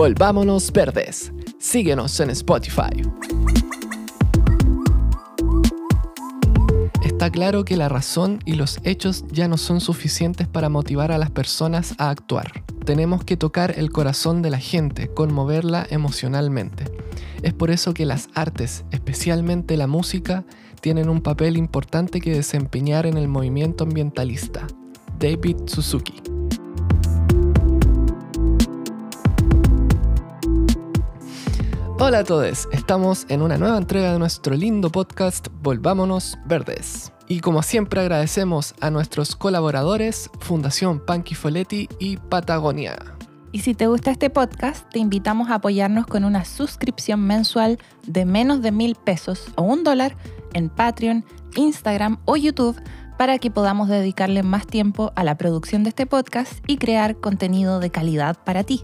Volvámonos Verdes. Síguenos en Spotify. Está claro que la razón y los hechos ya no son suficientes para motivar a las personas a actuar. Tenemos que tocar el corazón de la gente, conmoverla emocionalmente. Es por eso que las artes, especialmente la música, tienen un papel importante que desempeñar en el movimiento ambientalista. David Suzuki. Hola a todos, estamos en una nueva entrega de nuestro lindo podcast Volvámonos Verdes. Y como siempre agradecemos a nuestros colaboradores Fundación Panky Foletti y Patagonia. Y si te gusta este podcast, te invitamos a apoyarnos con una suscripción mensual de menos de mil pesos o un dólar en Patreon, Instagram o YouTube para que podamos dedicarle más tiempo a la producción de este podcast y crear contenido de calidad para ti.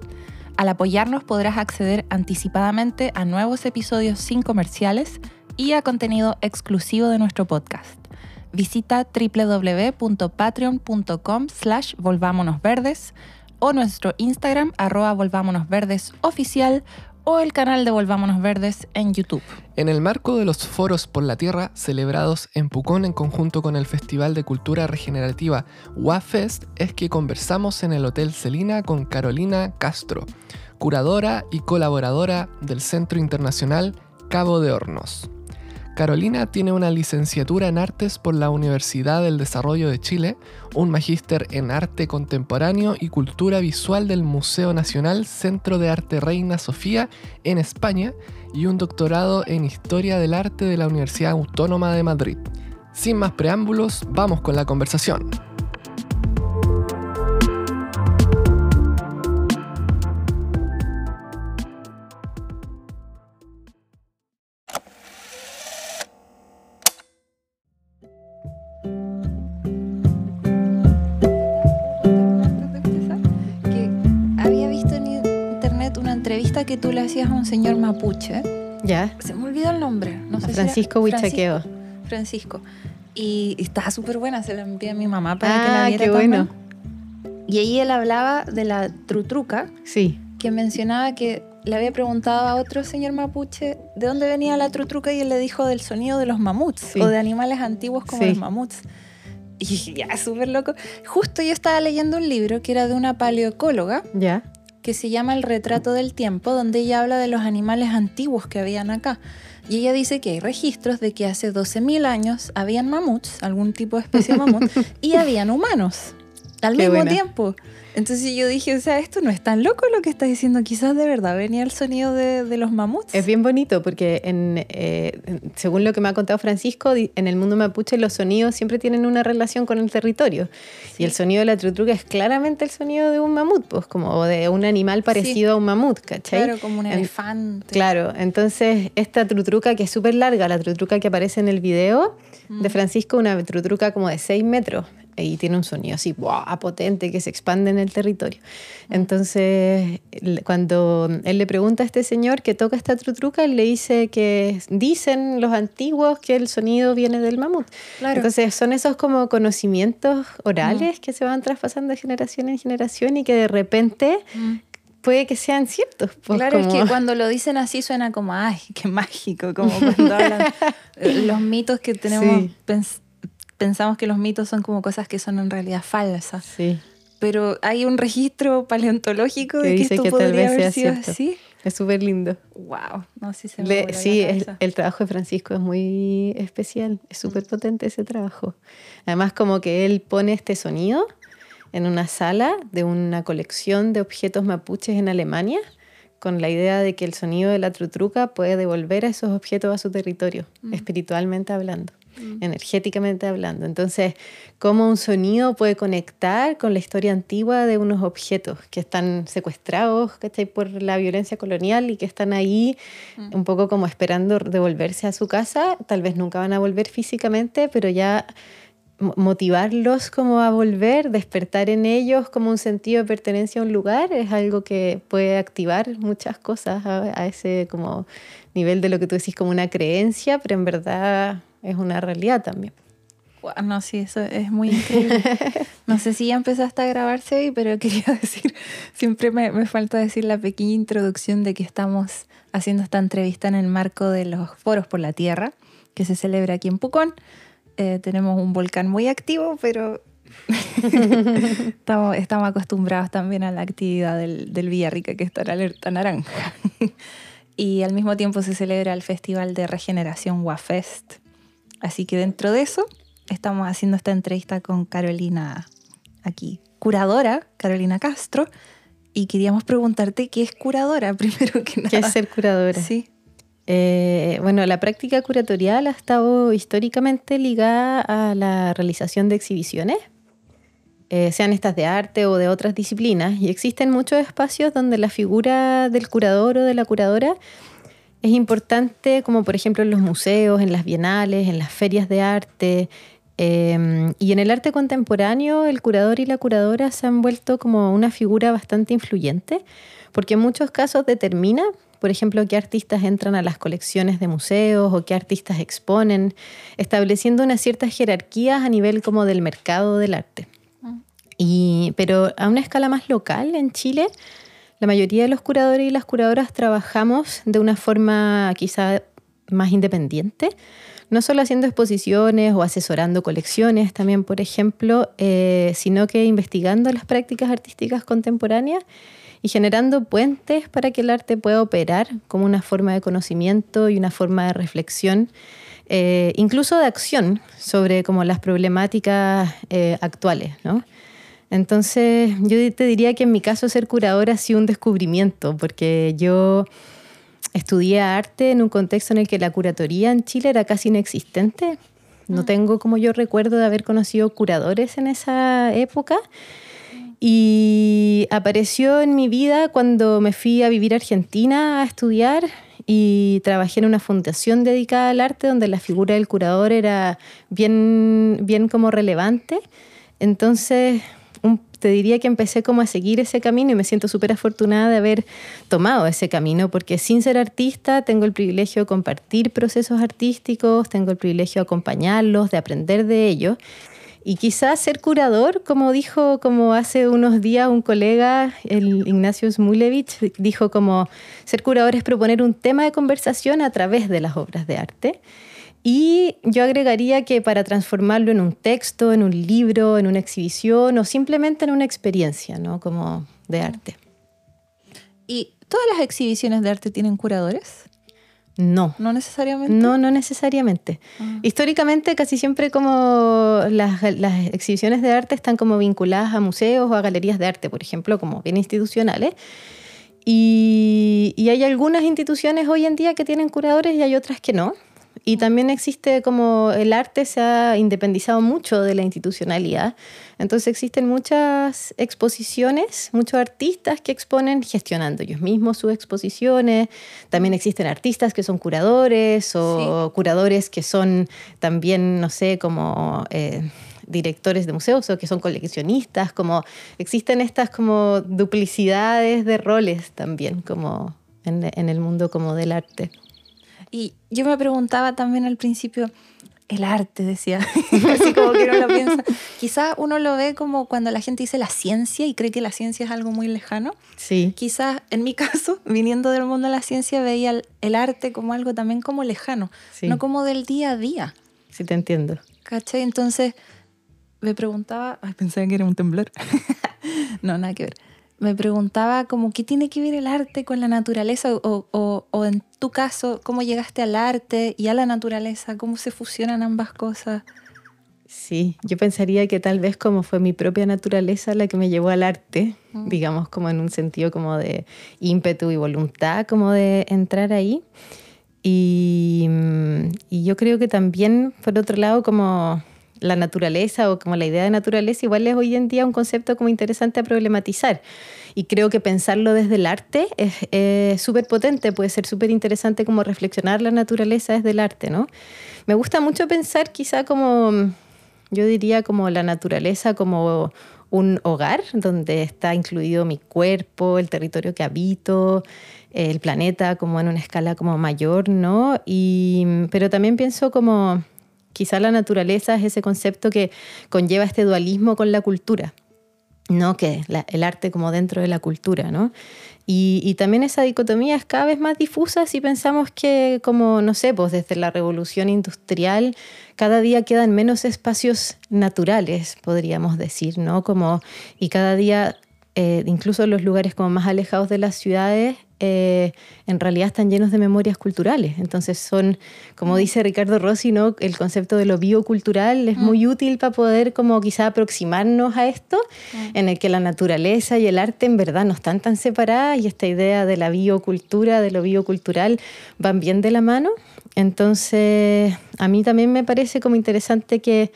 Al apoyarnos podrás acceder anticipadamente a nuevos episodios sin comerciales y a contenido exclusivo de nuestro podcast. Visita www.patreon.com slash volvámonosverdes o nuestro Instagram arroba volvámonosverdes oficial o el canal de Volvámonos Verdes en YouTube. En el marco de los Foros por la Tierra celebrados en Pucón en conjunto con el Festival de Cultura Regenerativa WAFest es que conversamos en el Hotel Celina con Carolina Castro, curadora y colaboradora del Centro Internacional Cabo de Hornos. Carolina tiene una licenciatura en artes por la Universidad del Desarrollo de Chile, un magíster en arte contemporáneo y cultura visual del Museo Nacional Centro de Arte Reina Sofía en España y un doctorado en historia del arte de la Universidad Autónoma de Madrid. Sin más preámbulos, vamos con la conversación. Que tú le hacías a un señor mapuche. Ya. Se me olvidó el nombre. No sé Francisco Huichaqueo. Francisco. Y, estaba súper buena, se la envié a mi mamá para que la ah, viera. qué bueno. Y ahí él hablaba de la trutruca. Sí. Que mencionaba que le había preguntado a otro señor mapuche de dónde venía la trutruca y él le dijo del sonido de los mamuts o de animales antiguos como los mamuts. Y ya, súper loco. Justo yo estaba leyendo un libro que era de una paleoecóloga. Ya que se llama El retrato del tiempo, donde ella habla de los animales antiguos que habían acá. Y ella dice que hay registros de que hace 12.000 años habían mamuts, algún tipo de especie de mamut, y habían humanos al mismo tiempo. Entonces yo dije, o sea, esto no es tan loco lo que está diciendo, quizás de verdad venía el sonido de, los mamuts. Es bien bonito porque eh, según lo que me ha contado Francisco, en el mundo mapuche los sonidos siempre tienen una relación con el territorio. Y el sonido de la trutruca es claramente el sonido de un mamut, pues como de un animal parecido a un mamut, ¿cachai? Claro, como un elefante. Claro, entonces esta trutruca que es súper larga, la trutruca que aparece en el video de. Francisco, una trutruca como de 6 metros y tiene un sonido así, wow, potente, que se expande en el territorio. Entonces, cuando él le pregunta a este señor que toca esta trutruca, él le dice que dicen los antiguos que el sonido viene del mamut. Entonces, son esos como conocimientos orales que se van traspasando de generación en generación y que de repente puede que sean ciertos. Pues, claro, es que cuando lo dicen así suena como, ay, qué mágico, como cuando hablan eh, los mitos que tenemos pensamos que los mitos son como cosas que son en realidad falsas. Sí. Pero hay un registro paleontológico de que esto que podría haber sido así. Es súper lindo. Wow, no, sí se me Sí, el, trabajo de Francisco es muy especial, es súper mm. potente ese trabajo. Además, como que él pone este sonido en una sala de una colección de objetos mapuches en Alemania, con la idea de que el sonido de la trutruca puede devolver a esos objetos a su territorio, mm. espiritualmente hablando. Mm. energéticamente hablando. Entonces, cómo un sonido puede conectar con la historia antigua de unos objetos que están secuestrados por la violencia colonial y que están ahí mm. un poco como esperando devolverse a su casa. Tal vez nunca van a volver físicamente, pero ya motivarlos como a volver, despertar en ellos como un sentido de pertenencia a un lugar, es algo que puede activar muchas cosas a, a ese como nivel de lo que tú decís como una creencia, pero en verdad es una realidad también. No, sí, eso es muy increíble. No sé si ya empezaste a grabarse hoy, pero quería decir, siempre me, me falta decir la pequeña introducción de que estamos haciendo esta entrevista en el marco de los foros por la Tierra, que se celebra aquí en Pucón. Eh, tenemos un volcán muy activo, pero estamos, estamos acostumbrados también a la actividad del, del Villarrica, que está en alerta naranja. y al mismo tiempo se celebra el Festival de Regeneración WAFest. Así que dentro de eso estamos haciendo esta entrevista con Carolina aquí, curadora, Carolina Castro, y queríamos preguntarte qué es curadora primero que nada. ¿Qué es ser curadora? Sí. Eh, bueno, la práctica curatorial ha estado históricamente ligada a la realización de exhibiciones, eh, sean estas de arte o de otras disciplinas, y existen muchos espacios donde la figura del curador o de la curadora es importante, como por ejemplo en los museos, en las bienales, en las ferias de arte. eh, y en el arte contemporáneo, el curador y la curadora se han vuelto como una figura bastante influyente, porque en muchos casos determina, por ejemplo, qué artistas entran a las colecciones de museos o qué artistas exponen, estableciendo unas ciertas jerarquías a nivel como del mercado del arte. Y, pero a una escala más local en Chile, la mayoría de los curadores y las curadoras trabajamos de una forma quizá más independiente, no solo haciendo exposiciones o asesorando colecciones también, por ejemplo, eh, sino que investigando las prácticas artísticas contemporáneas y generando puentes para que el arte pueda operar como una forma de conocimiento y una forma de reflexión, eh, incluso de acción sobre como las problemáticas eh, actuales, ¿no? Entonces, yo te diría que en mi caso ser curadora ha sido un descubrimiento, porque yo estudié arte en un contexto en el que la curatoría en Chile era casi inexistente. No tengo como yo recuerdo de haber conocido curadores en esa época. Y apareció en mi vida cuando me fui a vivir a Argentina a estudiar y trabajé en una fundación dedicada al arte donde la figura del curador era bien, bien como relevante. Entonces, te diría que empecé como a seguir ese camino y me siento súper afortunada de haber tomado ese camino porque sin ser artista tengo el privilegio de compartir procesos artísticos, tengo el privilegio de acompañarlos, de aprender de ellos. Y quizás ser curador, como dijo como hace unos días un colega, el Ignacio Smulevich, dijo como ser curador es proponer un tema de conversación a través de las obras de arte. Y yo agregaría que para transformarlo en un texto, en un libro, en una exhibición o simplemente en una experiencia, ¿no? Como de arte. ¿Y todas las exhibiciones de arte tienen curadores? No. No necesariamente. No, no necesariamente. Ah. Históricamente casi siempre como las, las exhibiciones de arte están como vinculadas a museos o a galerías de arte, por ejemplo, como bien institucionales. Y, y hay algunas instituciones hoy en día que tienen curadores y hay otras que no. Y también existe como el arte se ha independizado mucho de la institucionalidad. Entonces existen muchas exposiciones, muchos artistas que exponen gestionando ellos mismos sus exposiciones. También existen artistas que son curadores o curadores que son también, no sé, como... eh, directores de museos o que son coleccionistas, como existen estas como duplicidades de roles también como en, en el mundo como del arte. Y yo me preguntaba también al principio, el arte, decía, así como que uno lo piensa. Quizás uno lo ve como cuando la gente dice la ciencia y cree que la ciencia es algo muy lejano. Sí, Quizás en mi caso, viniendo del mundo de la ciencia, veía el, el arte como algo también como lejano, Sí. no como del día a día. sí te entiendo. ¿Cachai? Entonces me preguntaba, ay, pensaba que era un temblor. no, nada que ver. Me preguntaba como qué tiene que ver el arte con la naturaleza o, o- o en tu caso, cómo llegaste al arte y a la naturaleza, cómo se fusionan ambas cosas. Sí, yo pensaría que tal vez como fue mi propia naturaleza la que me llevó al arte, Mm. digamos como en un sentido como de ímpetu y voluntad, como de entrar ahí. Y, y yo creo que también, por otro lado, como la naturaleza o como la idea de naturaleza igual es hoy en día un concepto como interesante a problematizar. Y creo que pensarlo desde el arte es súper potente, puede ser súper interesante como reflexionar la naturaleza desde el arte, ¿no? Me gusta mucho pensar quizá como, yo diría como la naturaleza como un hogar donde está incluido mi cuerpo, el territorio que habito, el planeta como en una escala como mayor, ¿no? Y, pero también pienso como quizá la naturaleza es ese concepto que conlleva este dualismo con la cultura, ¿no? Que el arte como dentro de la cultura, ¿no? Y, también esa dicotomía es cada vez más difusa si pensamos que, como, no sé, pues desde la revolución industrial, cada día quedan menos espacios naturales, podríamos decir, ¿no? Como, y cada día, eh, incluso los lugares como más alejados de las ciudades, eh, en realidad están llenos de memorias culturales. Entonces son, como mm. dice Ricardo Rossi, ¿no? el concepto de lo biocultural es muy mm. útil para poder como quizá aproximarnos a esto, mm. en el que la naturaleza y el arte en verdad no están tan separadas y esta idea de la biocultura, de lo biocultural, van bien de la mano. Entonces, a mí también me parece como interesante que,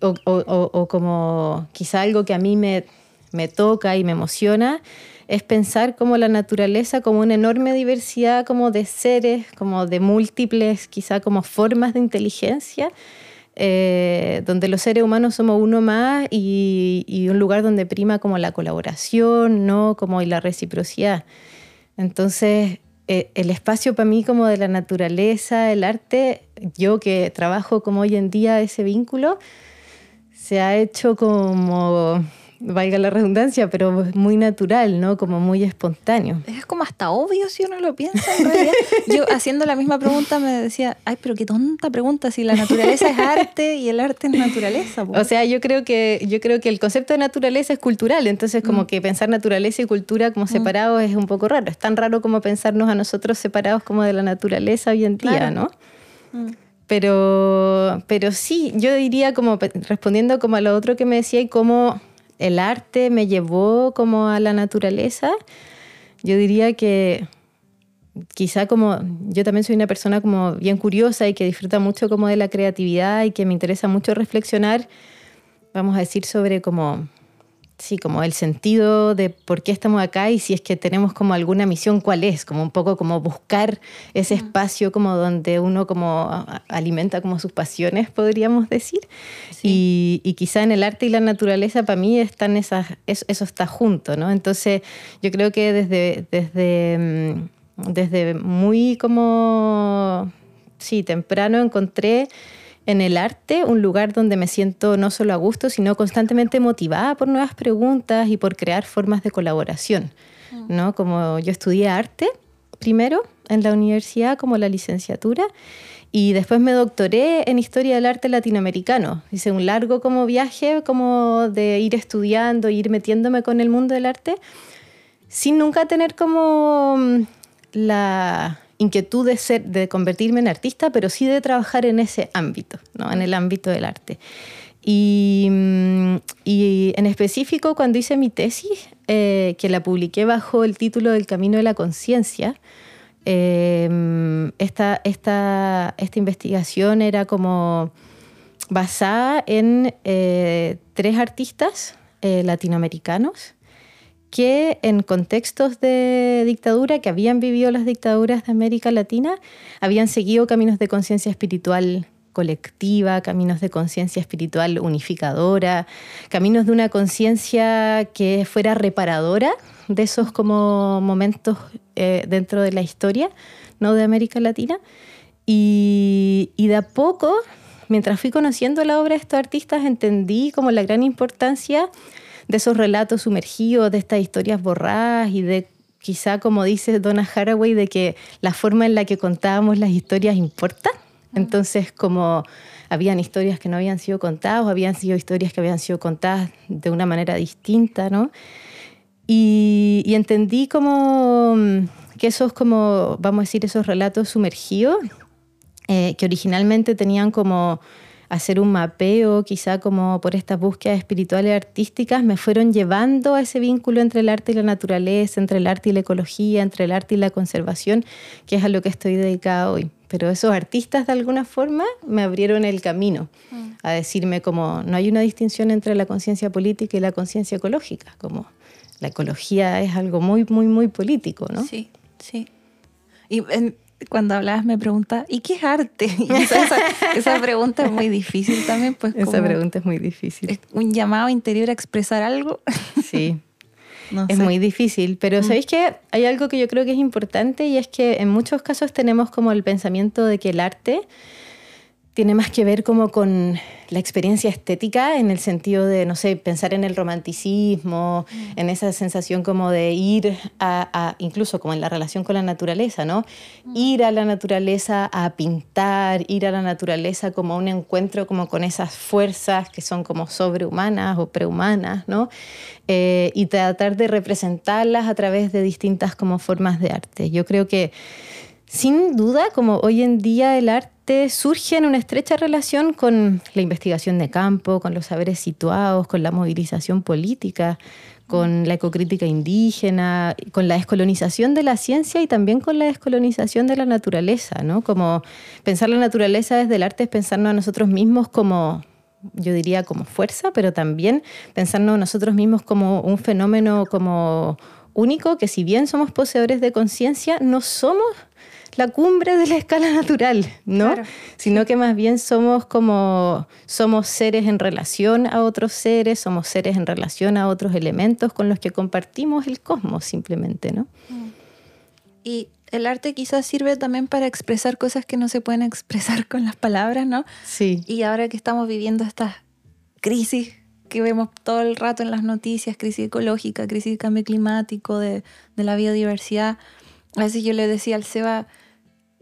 o, o como quizá algo que a mí me, me toca y me emociona, es pensar como la naturaleza como una enorme diversidad como de seres, como de múltiples, quizá como formas de inteligencia, eh, donde los seres humanos somos uno más y, un lugar donde prima como la colaboración, ¿no? Como y la reciprocidad. Entonces, eh, el espacio para mí como de la naturaleza, el arte, yo que trabajo como hoy en día ese vínculo, se ha hecho como valga la redundancia, pero muy natural, ¿no? Como muy espontáneo. Es como hasta obvio si uno lo piensa en realidad. Yo haciendo la misma pregunta me decía, ay, pero qué tonta pregunta, si la naturaleza es arte y el arte es naturaleza. O sea, yo creo que yo creo que el concepto de naturaleza es cultural, entonces como mm. que pensar naturaleza y cultura como mm. separados es un poco raro. Es tan raro como pensarnos a nosotros separados como de la naturaleza hoy en día, ¿no? Mm. Pero, pero sí, yo diría como respondiendo como a lo otro que me decía y cómo el arte me llevó como a la naturaleza, yo diría que quizá como yo también soy una persona como bien curiosa y que disfruta mucho como de la creatividad y que me interesa mucho reflexionar, vamos a decir, sobre como Sí, como el sentido de por qué estamos acá y si es que tenemos como alguna misión, cuál es, como un poco como buscar ese espacio como donde uno como alimenta como sus pasiones, podríamos decir. Y, quizá en el arte y la naturaleza para mí están esas, eso, eso, está junto, ¿no? Entonces yo creo que desde, desde, mm, desde muy como, sí, temprano encontré en el arte un lugar donde me siento no solo a gusto, sino constantemente motivada por nuevas preguntas y por crear formas de colaboración. Mm. ¿no? Como yo estudié arte primero en la universidad como la licenciatura y después me doctoré en historia del arte latinoamericano. Hice un largo como viaje como de ir estudiando, ir metiéndome con el mundo del arte sin nunca tener como mm, la inquietud de, ser, de convertirme en artista, pero sí de trabajar en ese ámbito, ¿no? en el ámbito del arte. Y, mm, y en específico, cuando hice mi tesis, eh, que la publiqué bajo el título del Camino de la Conciencia, eh, esta, esta, esta, investigación era como basada en eh, tres artistas latinoamericanos que en contextos de dictadura, que habían vivido las dictaduras de América Latina, habían seguido caminos de conciencia espiritual colectiva, caminos de conciencia espiritual unificadora, caminos de una conciencia que fuera reparadora de esos como momentos eh, dentro de la historia ¿no? de América Latina. Y, y de a poco, mientras fui conociendo la obra de estos artistas, entendí como la gran importancia de esos relatos sumergidos, de estas historias borradas y de quizá, como dice Donna Haraway, de que la forma en la que contábamos las historias importa. Entonces, como habían historias que no habían sido contadas, o habían sido historias que habían sido contadas de una manera distinta, ¿no? Y, entendí como mm, que esos, como, vamos a decir, esos relatos sumergidos, eh, que originalmente tenían como hacer un mapeo, quizá como por estas búsquedas espirituales y artísticas, me fueron llevando a ese vínculo entre el arte y la naturaleza, entre el arte y la ecología, entre el arte y la conservación, que es a lo que estoy dedicada hoy. Pero esos artistas de alguna forma me abrieron el camino a decirme como no hay una distinción entre la conciencia política y la conciencia ecológica, como la ecología es algo muy, muy, muy político, ¿no? Sí, sí. Y cuando hablabas me pregunta, ¿y qué es arte? esa, pregunta es muy difícil también. Pues esa pregunta es muy difícil. un llamado interior a expresar algo. Sí. es muy difícil, pero mm. ¿sabéis que hay algo que yo creo que es importante y es que en muchos casos tenemos como el pensamiento de que el arte tiene más que ver como con la experiencia estética en el sentido de, no sé, pensar en el romanticismo, mm. en esa sensación como de ir a, incluso como en la relación con la naturaleza, ¿no? Mm. Ir a la naturaleza a pintar, ir a la naturaleza como un encuentro como con esas fuerzas que son como sobrehumanas o prehumanas, ¿no? Eh, y tratar de representarlas a través de distintas como formas de arte. Yo creo que sin duda, como hoy en día el arte surge en una estrecha relación con la investigación de campo, con los saberes situados, con la movilización política, con la ecocrítica indígena, con la descolonización de la ciencia y también con la descolonización de la naturaleza, ¿no? Como pensar la naturaleza desde el arte es pensarnos a nosotros mismos como yo diría como fuerza, pero también pensarnos a nosotros mismos como un fenómeno como único que si bien somos poseedores de conciencia, no somos la cumbre de la escala natural, ¿no? Sino que más bien somos como somos seres en relación a otros seres, somos seres en relación a otros elementos con los que compartimos el cosmos simplemente, ¿no? Y el arte quizás sirve también para expresar cosas que no se pueden expresar con las palabras, ¿no? Sí. Y ahora que estamos viviendo estas crisis que vemos todo el rato en las noticias, crisis ecológica, crisis de cambio climático, de, de la biodiversidad, a veces yo le decía al Seba,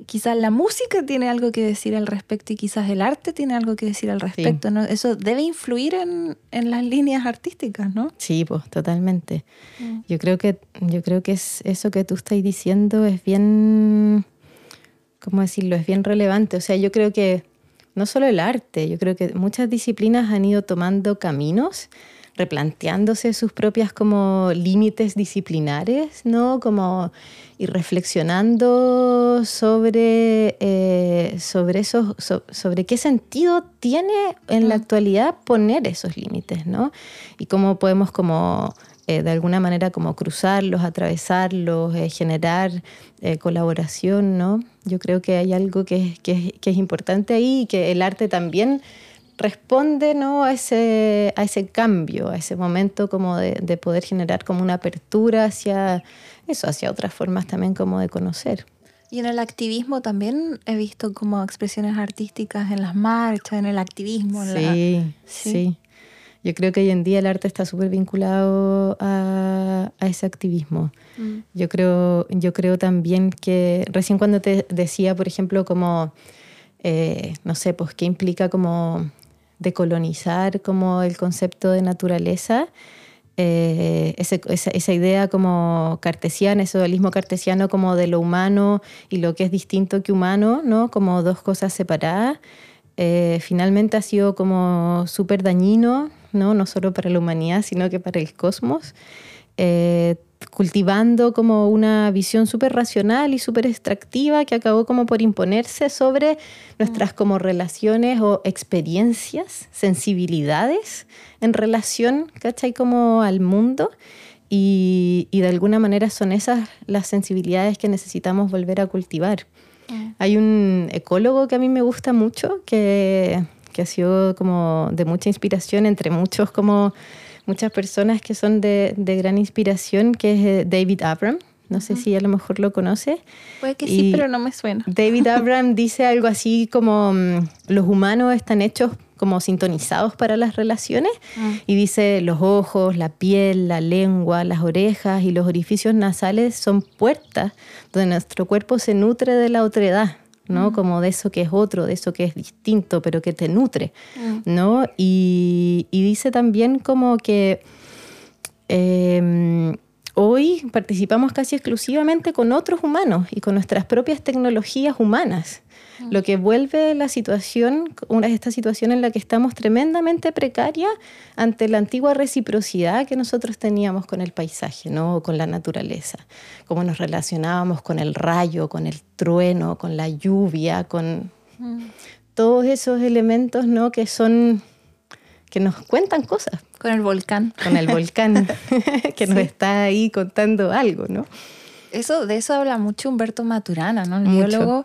quizás la música tiene algo que decir al respecto y quizás el arte tiene algo que decir al respecto. ¿no? Eso debe influir en, en, las líneas artísticas, ¿no? Sí, pues totalmente. Mm. Yo, creo que, yo creo que es eso que tú estás diciendo es bien, ¿cómo decirlo? Es bien relevante. O sea, yo creo que no solo el arte, yo creo que muchas disciplinas han ido tomando caminos replanteándose sus propias como límites disciplinares, ¿no? Como y reflexionando sobre, eh, sobre, eso, sobre qué sentido tiene en la actualidad poner esos límites, ¿no? Y cómo podemos como eh, de alguna manera como cruzarlos, atravesarlos, eh, generar colaboración, ¿no? Yo creo que hay algo que, que, que es importante ahí y que el arte también responde ¿no? a, ese, a ese cambio, a ese momento como de, de, poder generar como una apertura hacia eso, hacia otras formas también como de conocer. Y en el activismo también he visto como expresiones artísticas en las marchas, en el activismo. sí, sí, Yo creo que hoy en día el arte está súper vinculado a, a, ese activismo. Mm. Yo, creo, yo creo también que recién cuando te decía, por ejemplo, como, eh, no sé, pues qué implica como decolonizar como el concepto de naturaleza, eh, esa, esa, idea como cartesiana, ese dualismo cartesiano como de lo humano y lo que es distinto que humano, ¿no? como dos cosas separadas, eh, finalmente ha sido como súper dañino, ¿no? no solo para la humanidad, sino que para el cosmos. Eh, cultivando como una visión súper racional y súper extractiva que acabó como por imponerse sobre nuestras mm. como relaciones o experiencias, sensibilidades en relación, ¿cachai? Como al mundo. Y, y de alguna manera son esas las sensibilidades que necesitamos volver a cultivar. Mm. Hay un ecólogo que a mí me gusta mucho, que, que ha sido como de mucha inspiración entre muchos como muchas personas que son de, de gran inspiración, que es eh, David Abram. No sé si a lo mejor lo conoce. Puede que sí, pero no me suena. David Abram dice algo así como mm, los humanos están hechos como sintonizados para las relaciones mm. y dice los ojos, la piel, la lengua, las orejas y los orificios nasales son puertas donde nuestro cuerpo se nutre de la otredad. ¿No? Mm. Como de eso que es otro, de eso que es distinto, pero que te nutre, mm. ¿no? Y, dice también como que em, hoy participamos casi exclusivamente con otros humanos y con nuestras propias tecnologías humanas. Lo que vuelve la situación, una, esta situación en la que estamos tremendamente precaria ante la antigua reciprocidad que nosotros teníamos con el paisaje, ¿no? con la naturaleza, cómo nos relacionábamos con el rayo, con el trueno, con la lluvia, con mm. todos esos elementos ¿no? que son que nos cuentan cosas. Con el volcán. Con el volcán, que nos está ahí contando algo, ¿no? Eso, de eso habla mucho Humberto Maturana, ¿no? El biólogo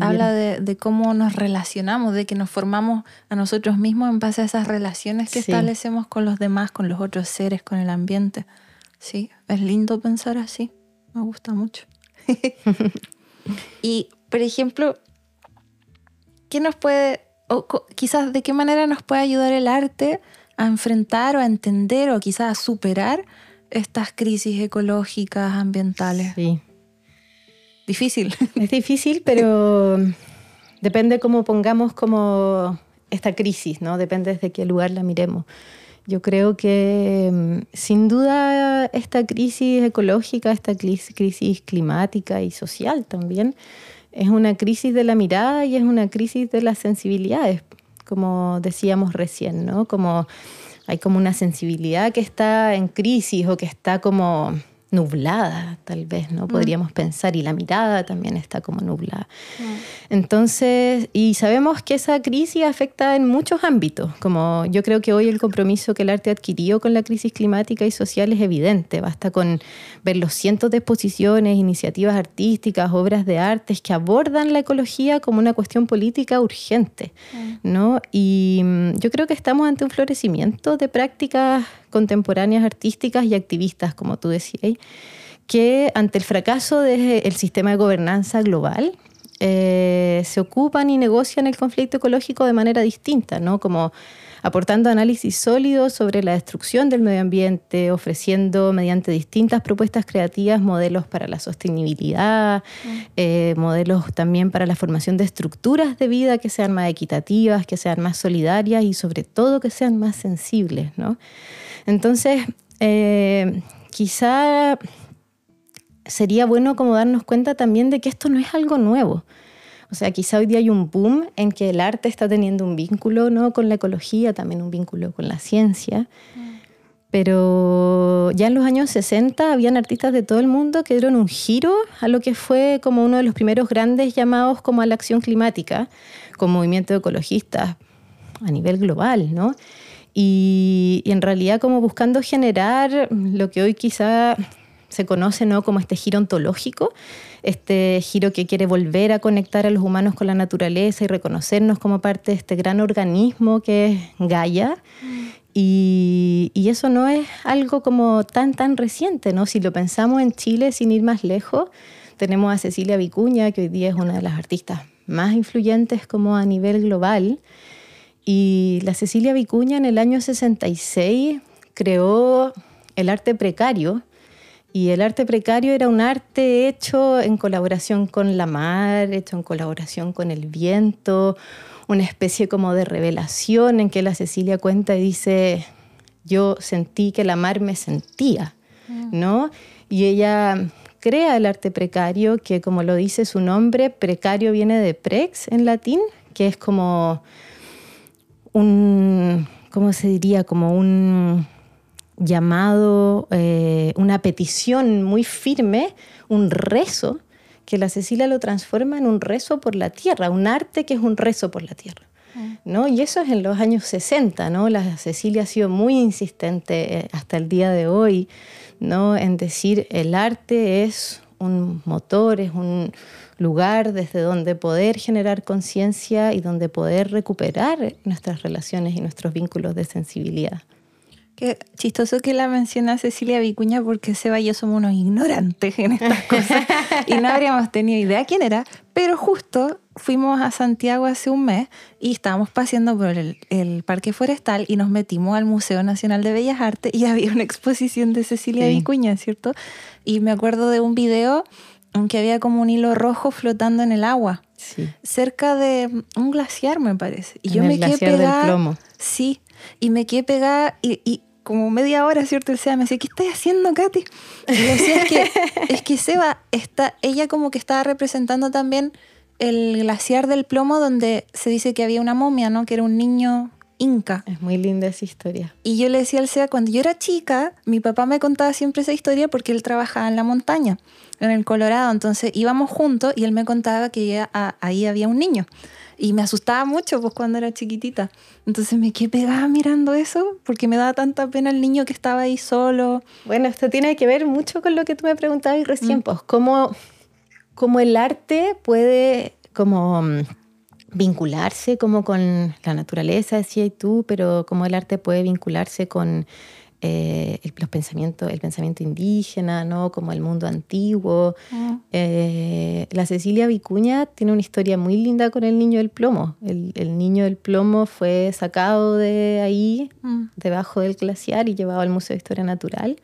habla de, cómo nos relacionamos, de que nos formamos a nosotros mismos en base a esas relaciones que establecemos con los demás, con los otros seres, con el ambiente. Sí, es lindo pensar así. Me gusta mucho. y, por ejemplo, ¿qué nos puede o quizás de qué manera nos puede ayudar el arte a enfrentar o a entender o quizás a superar estas crisis ecológicas, ambientales. Sí. Difícil. Es difícil, pero depende cómo pongamos como esta crisis, ¿no? Depende desde qué lugar la miremos. Yo creo que mm, sin duda esta crisis ecológica, esta crisis climática y social también, es una crisis de la mirada y es una crisis de las sensibilidades, como decíamos recién, ¿no? Como hay como una sensibilidad que está en crisis o que está como nublada, tal vez, ¿no? Mm. Podríamos pensar, y la mirada también está como nublada. Mm. Entonces, y sabemos que esa crisis afecta en muchos ámbitos, como yo creo que hoy el compromiso que el arte adquirió con la crisis climática y social es evidente, basta con ver los cientos de exposiciones, iniciativas artísticas, obras de artes que abordan la ecología como una cuestión política urgente, mm. ¿no? Y yo creo que estamos ante un florecimiento de prácticas contemporáneas artísticas y activistas, como tú decías, que ante el fracaso del sistema de gobernanza global, eh, se ocupan y negocian el conflicto ecológico de manera distinta, ¿no? Como aportando análisis sólidos sobre la destrucción del medio ambiente, ofreciendo mediante distintas propuestas creativas modelos para la sostenibilidad, mm. eh, modelos también para la formación de estructuras de vida que sean más equitativas, que sean más solidarias y sobre todo que sean más sensibles, ¿no? Entonces, eh, quizá sería bueno como darnos cuenta también de que esto no es algo nuevo. O sea, quizá hoy día hay un boom en que el arte está teniendo un vínculo ¿no? con la ecología, también un vínculo con la ciencia. Pero ya en los años 60 habían artistas de todo el mundo que dieron un giro a lo que fue como uno de los primeros grandes llamados como a la acción climática, con movimiento ecologista a nivel global, ¿no? Y, en realidad como buscando generar lo que hoy quizá se conoce ¿no? como este giro ontológico, este giro que quiere volver a conectar a los humanos con la naturaleza y reconocernos como parte de este gran organismo que es Gaia. Mm. Y, y, eso no es algo como tan, tan reciente, ¿no? Si lo pensamos en Chile, sin ir más lejos, tenemos a Cecilia Vicuña, que hoy día es una de las artistas más influyentes como a nivel global, y la Cecilia Vicuña en el año 66 creó el arte precario. Y el arte precario era un arte hecho en colaboración con la mar, hecho en colaboración con el viento, una especie como de revelación en que la Cecilia cuenta y dice, yo sentí que la mar me sentía, mm. ¿no? Y ella crea el arte precario, que como lo dice su nombre, precario viene de prex en latín, que es como un, ¿cómo se diría? Como un llamado, eh, una petición muy firme, un rezo, que la Cecilia lo transforma en un rezo por la tierra, un arte que es un rezo por la tierra. Mm. ¿No? Y eso es en los años 60, ¿no? La Cecilia ha sido muy insistente eh, hasta el día de hoy, ¿no? En decir el arte es un motor, es un, lugar desde donde poder generar conciencia y donde poder recuperar nuestras relaciones y nuestros vínculos de sensibilidad. Qué chistoso que la menciona Cecilia Vicuña porque Seba y yo somos unos ignorantes en estas cosas y no habríamos tenido idea quién era, pero justo fuimos a Santiago hace un mes y estábamos paseando por el, Parque Forestal y nos metimos al Museo Nacional de Bellas Artes y había una exposición de Cecilia Vicuña, ¿cierto? Y me acuerdo de un video aunque había como un hilo rojo flotando en el agua. Cerca de un glaciar, me parece. Y yo me quedé pegada. Del plomo. Sí. Y me quedé pegada y, como media hora, ¿cierto? El Seba me decía, ¿qué estás haciendo, Katy? Y yo decía, es que, es que Seba, está, ella como que estaba representando también el glaciar del plomo donde se dice que había una momia, ¿no? Que era un niño inca. Es muy linda esa historia. Y yo le decía al Seba, cuando yo era chica, mi papá me contaba siempre esa historia porque él trabajaba en la montaña en el Colorado. Entonces íbamos juntos y él me contaba que ahí había un niño. Y me asustaba mucho pues cuando era chiquitita. Entonces me quedé pegada mirando eso porque me daba tanta pena el niño que estaba ahí solo. Bueno, esto tiene que ver mucho con lo que tú me preguntabas recién, mm. pues cómo, cómo el arte puede como mm, vincularse como con la naturaleza, decías tú, pero cómo el arte puede vincularse con eh, el, los pensamientos, el pensamiento indígena, ¿no? como el mundo antiguo. Mm. Eh, la Cecilia Vicuña tiene una historia muy linda con el niño del plomo. El, el niño del plomo fue sacado de ahí, Mm. debajo del glaciar, y llevado al Museo de Historia Natural.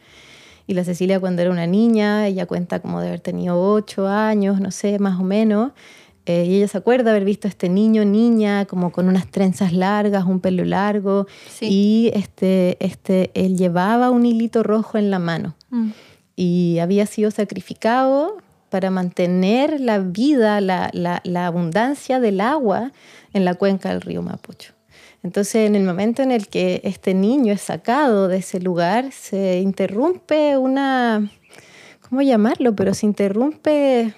Y la Cecilia cuando era una niña, ella cuenta como de haber tenido ocho años, no sé, más o menos. Eh, y ella se acuerda haber visto a este niño, niña, como con unas trenzas largas, un pelo largo. Sí. Y este, este, él llevaba un hilito rojo en la mano Mm. y había sido sacrificado para mantener la vida, la, la- la abundancia del agua en la cuenca del río Mapocho. Entonces, en el momento en el que este niño es sacado de ese lugar, se interrumpe una, ¿cómo llamarlo? Pero se interrumpe,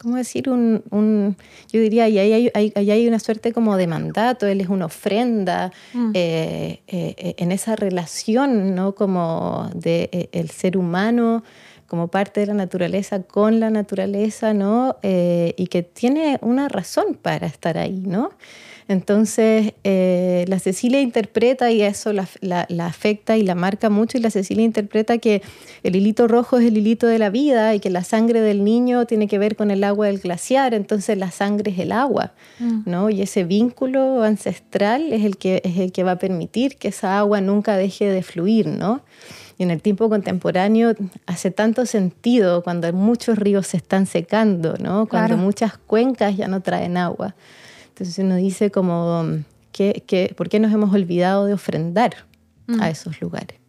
¿cómo decir? Un, un- yo diría, y ahí hay, hay- ahí hay una suerte como de mandato, él es una ofrenda, Mm. eh, eh, eh, en esa relación, ¿no? Como de el ser humano como parte de la naturaleza con la naturaleza, ¿no? Eh, y que tiene una razón para estar ahí, ¿no? Entonces, eh, la Cecilia interpreta y eso la, la- la afecta y la marca mucho y la Cecilia interpreta que el hilito rojo es el hilito de la vida y que la sangre del niño tiene que ver con el agua del glaciar, entonces la sangre es el agua, Mm. ¿no? Y ese vínculo ancestral es el que, es el que va a permitir que esa agua nunca deje de fluir, ¿no? Y en el tiempo contemporáneo hace tanto sentido cuando muchos ríos se están secando, ¿no? Cuando Claro. muchas cuencas ya no traen agua. Entonces uno dice como, ¿qué, qué, por qué nos hemos olvidado de ofrendar Mm. a esos lugares?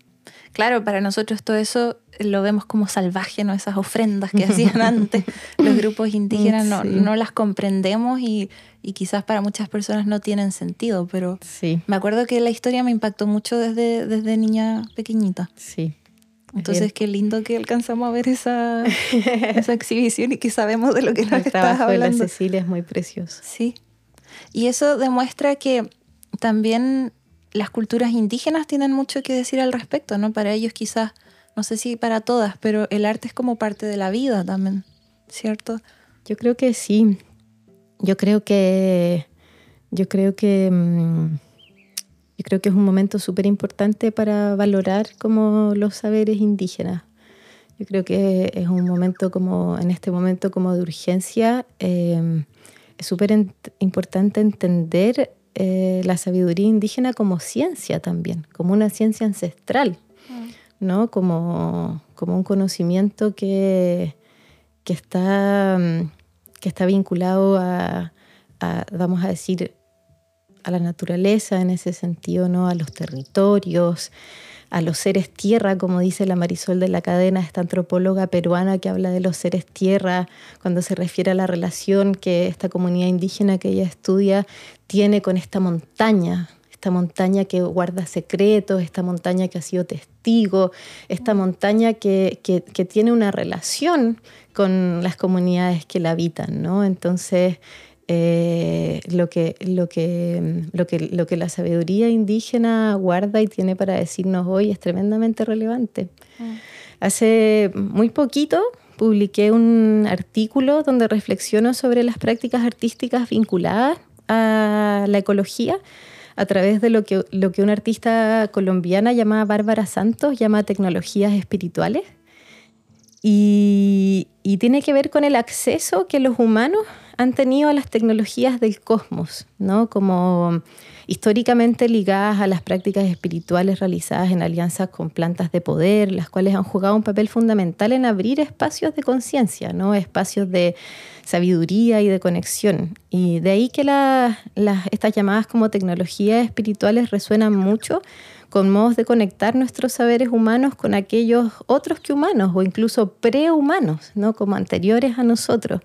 Claro, para nosotros todo eso lo vemos como salvaje, ¿no? Esas ofrendas que hacían antes los grupos indígenas, no, Sí. no las comprendemos y, y quizás para muchas personas no tienen sentido, pero Sí, me acuerdo que la historia me impactó mucho desde, desde niña pequeñita. sí. Entonces, qué lindo que alcanzamos a ver esa, esa exhibición y que sabemos de lo que nos el estás trabajo de la hablando. Cecilia es muy precioso. Sí. Y eso demuestra que también las culturas indígenas tienen mucho que decir al respecto, ¿no? Para ellos quizás, no sé si para todas, pero el arte es como parte de la vida también, ¿cierto? Yo creo que sí. Yo creo que. Yo creo que. mm, Yo creo que es un momento súper importante para valorar como los saberes indígenas. Yo creo que es un momento como, en este momento como de urgencia, eh, es súper importante entender eh, la sabiduría indígena como ciencia también, como una ciencia ancestral, ¿no? Como, como un conocimiento que, que está, mm, que está vinculado a, a, vamos a decir, a la naturaleza en ese sentido, ¿no? A los territorios, a los seres tierra, como dice la Marisol de la Cadena, esta antropóloga peruana que habla de los seres tierra, cuando se refiere a la relación que esta comunidad indígena que ella estudia tiene con esta montaña, esta montaña que guarda secretos, esta montaña que ha sido testigo, esta montaña que, que, que tiene una relación con las comunidades que la habitan, ¿no? Entonces, eh, lo, que, lo, que, lo, que, lo que la sabiduría indígena guarda y tiene para decirnos hoy es tremendamente relevante. Hace muy poquito publiqué un artículo donde reflexiono sobre las prácticas artísticas vinculadas a la ecología a través de lo que, lo que una artista colombiana llamada Bárbara Santos llama tecnologías espirituales. Y, y tiene que ver con el acceso que los humanos han tenido las tecnologías del cosmos, ¿no? Como históricamente ligadas a las prácticas espirituales realizadas en alianzas con plantas de poder, las cuales han jugado un papel fundamental en abrir espacios de conciencia, ¿no? espacios de sabiduría y de conexión. Y de ahí que la- las- estas llamadas como tecnologías espirituales resuenan mucho con modos de conectar nuestros saberes humanos con aquellos otros que humanos o incluso prehumanos, ¿no? como anteriores a nosotros.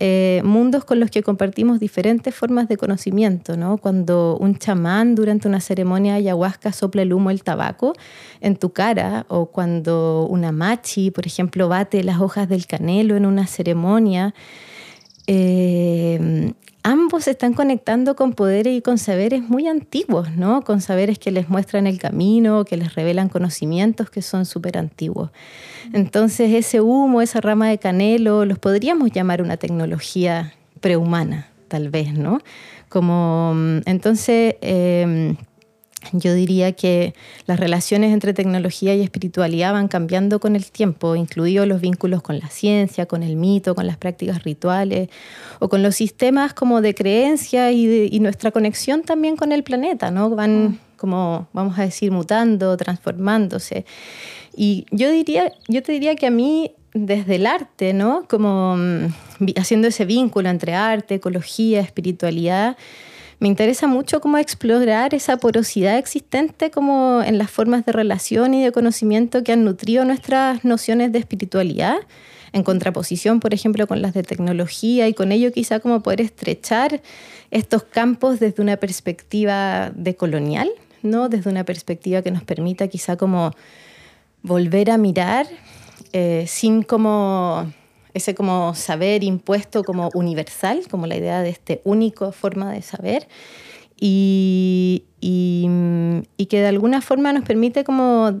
Eh, mundos con los que compartimos diferentes formas de conocimiento, ¿no? Cuando un chamán durante una ceremonia de ayahuasca sopla el humo del tabaco en tu cara, o cuando una machi, por ejemplo, bate las hojas del canelo en una ceremonia, eh, ambos están conectando con poderes y con saberes muy antiguos, ¿no? Con saberes que les muestran el camino, que les revelan conocimientos que son súper antiguos. Entonces, ese humo, esa rama de canelo, los podríamos llamar una tecnología prehumana, tal vez, ¿no? Como, mm, entonces, eh, yo diría que las relaciones entre tecnología y espiritualidad van cambiando con el tiempo, incluidos los vínculos con la ciencia, con el mito, con las prácticas rituales o con los sistemas como de creencia y, y nuestra conexión también con el planeta, ¿no? Van mm. como, vamos a decir, mutando, transformándose. Y yo, diría, yo te diría que a mí desde el arte, ¿no? Como mm, haciendo ese vínculo entre arte, ecología, espiritualidad, me interesa mucho cómo explorar esa porosidad existente como en las formas de relación y de conocimiento que han nutrido nuestras nociones de espiritualidad, en contraposición, por ejemplo, con las de tecnología y con ello quizá como poder estrechar estos campos desde una perspectiva decolonial, ¿no? Desde una perspectiva que nos permita quizá como volver a mirar eh, sin como ese como saber impuesto como universal, como la idea de este único forma de saber, y, y, que de alguna forma nos permite como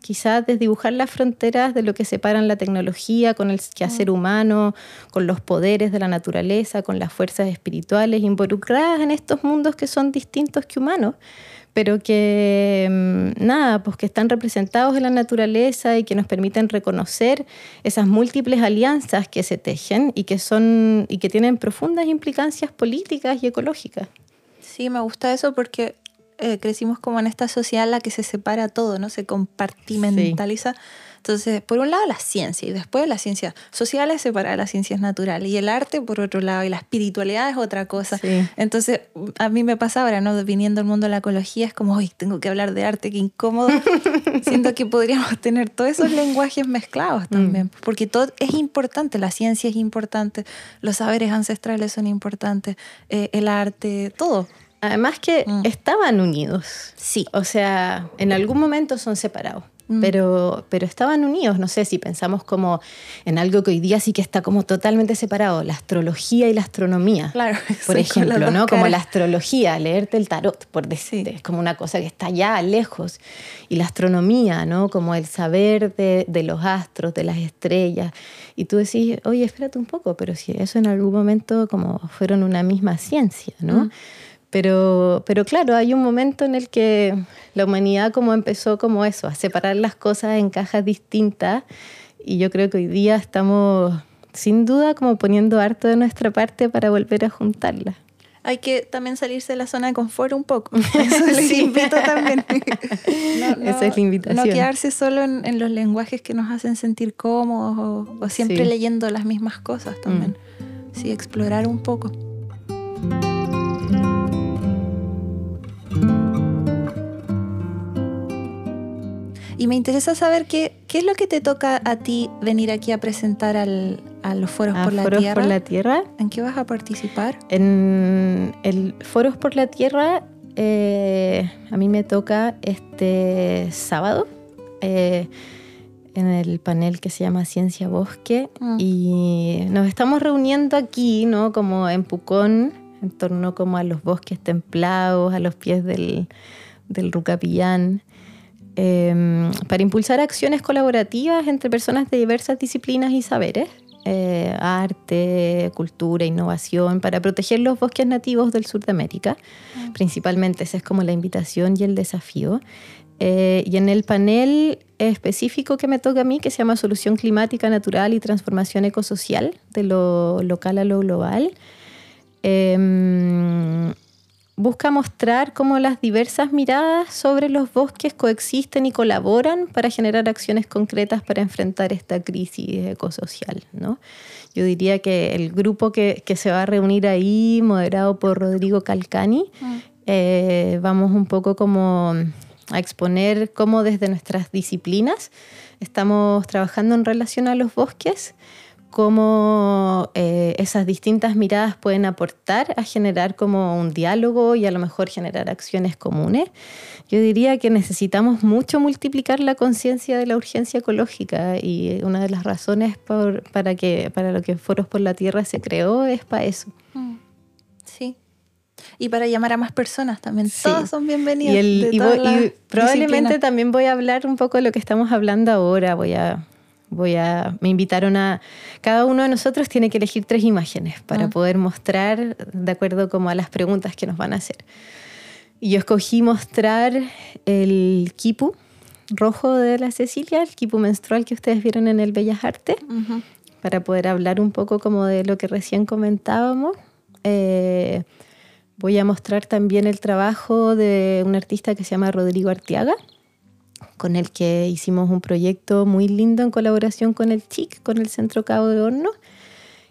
quizás desdibujar las fronteras de lo que separan la tecnología con el quehacer mm. humano, con los poderes de la naturaleza, con las fuerzas espirituales involucradas en estos mundos que son distintos que humanos pero que mm, nada, pues que están representados en la naturaleza y que nos permiten reconocer esas múltiples alianzas que se tejen y que son y que tienen profundas implicancias políticas y ecológicas. Sí, me gusta eso porque eh, crecimos como en esta sociedad en la que se separa todo, ¿no? Se compartimentaliza. Entonces, por un lado la ciencia y después la ciencia social es separada de las ciencias naturales y el arte por otro lado y la espiritualidad es otra cosa. Entonces, a mí me pasa ahora, ¿no? Viniendo al mundo de la ecología, es como, hoy tengo que hablar de arte, qué incómodo. Siento que podríamos tener todos esos lenguajes mezclados mm. también, porque todo es importante, la ciencia es importante, los saberes ancestrales son importantes, eh, el arte, todo. Además que mm. estaban unidos. Sí. O sea, en algún momento son separados. Mm. Pero, pero estaban unidos, no sé si pensamos como en algo que hoy día sí que está como totalmente separado, la astrología y la astronomía. Claro, por ejemplo, ¿no? Como la astrología, leerte el tarot, por decirte, es como una cosa que está allá lejos. Y la astronomía, ¿no? Como el saber de, de los astros, de las estrellas. Y tú decís, oye, espérate un poco, pero si eso en algún momento como fueron una misma ciencia, ¿no? Mm. Pero, pero claro, hay un momento en el que la humanidad como empezó como eso, a separar las cosas en cajas distintas y yo creo que hoy día estamos sin duda como poniendo harto de nuestra parte para volver a juntarlas. Hay que también salirse de la zona de confort un poco. Eso les invito también. Esa es la invitación. No quedarse solo en, los lenguajes que nos hacen sentir cómodos o, siempre leyendo las mismas cosas también. Mm. Sí, explorar un poco. Y me interesa saber qué, qué es lo que te toca a ti venir aquí a presentar al, a los Foros, por, la Foros por la Tierra. ¿En qué vas a participar? En el Foros por la Tierra eh, a mí me toca este sábado eh, en el panel que se llama Ciencia Bosque mm. y nos estamos reuniendo aquí, ¿no? Como en Pucón, en torno como a los bosques templados, a los pies del, del Rucapillán. Em, para impulsar acciones colaborativas entre personas de diversas disciplinas y saberes, eh, arte, cultura, innovación, para proteger los bosques nativos del sur de América. Ah. Principalmente esa es como la invitación y el desafío. Eh, y en el panel específico que me toca a mí, que se llama Solución Climática Natural y Transformación Ecosocial, de lo local a lo global, eh, busca mostrar cómo las diversas miradas sobre los bosques coexisten y colaboran para generar acciones concretas para enfrentar esta crisis ecosocial. ¿no? Yo diría que el grupo que, se va a reunir ahí, moderado por Rodrigo Calcani, mm. eh, vamos un poco como a exponer cómo desde nuestras disciplinas estamos trabajando en relación a los bosques cómo eh, esas distintas miradas pueden aportar a generar como un diálogo y a lo mejor generar acciones comunes. Yo diría que necesitamos mucho multiplicar la conciencia de la urgencia ecológica y una de las razones para, que, para lo que Foros por la Tierra se creó es para eso. Mm. Sí. Y para llamar a más personas también. Todos son bienvenidos. y probablemente también voy a hablar un poco de lo que estamos hablando ahora. Voy a voy a, me invitaron a, cada uno de nosotros tiene que elegir tres imágenes para ah. poder mostrar de acuerdo como a las preguntas que nos van a hacer. Y yo escogí mostrar el kipu rojo de la Cecilia, el kipu menstrual que ustedes vieron en el Bellas Artes, para poder hablar un poco como de lo que recién comentábamos. Eh, voy a mostrar también el trabajo de un artista que se llama Rodrigo Artiaga, con el que hicimos un proyecto muy lindo en colaboración con el CHIC, con el Centro Cabo de Horno,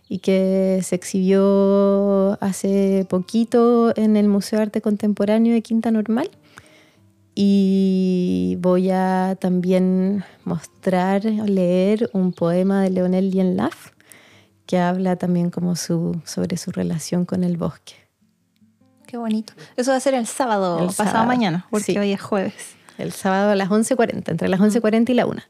y que se exhibió hace poquito en el Museo de Arte Contemporáneo de Quinta Normal. Y voy a también mostrar, leer un poema de Leonel Lienlaf que habla también como su, sobre su relación con el bosque. Qué bonito. Eso va a ser el sábado, pasado mañana, porque hoy es jueves. El sábado a las 11.40, entre las 11.40 y la 1.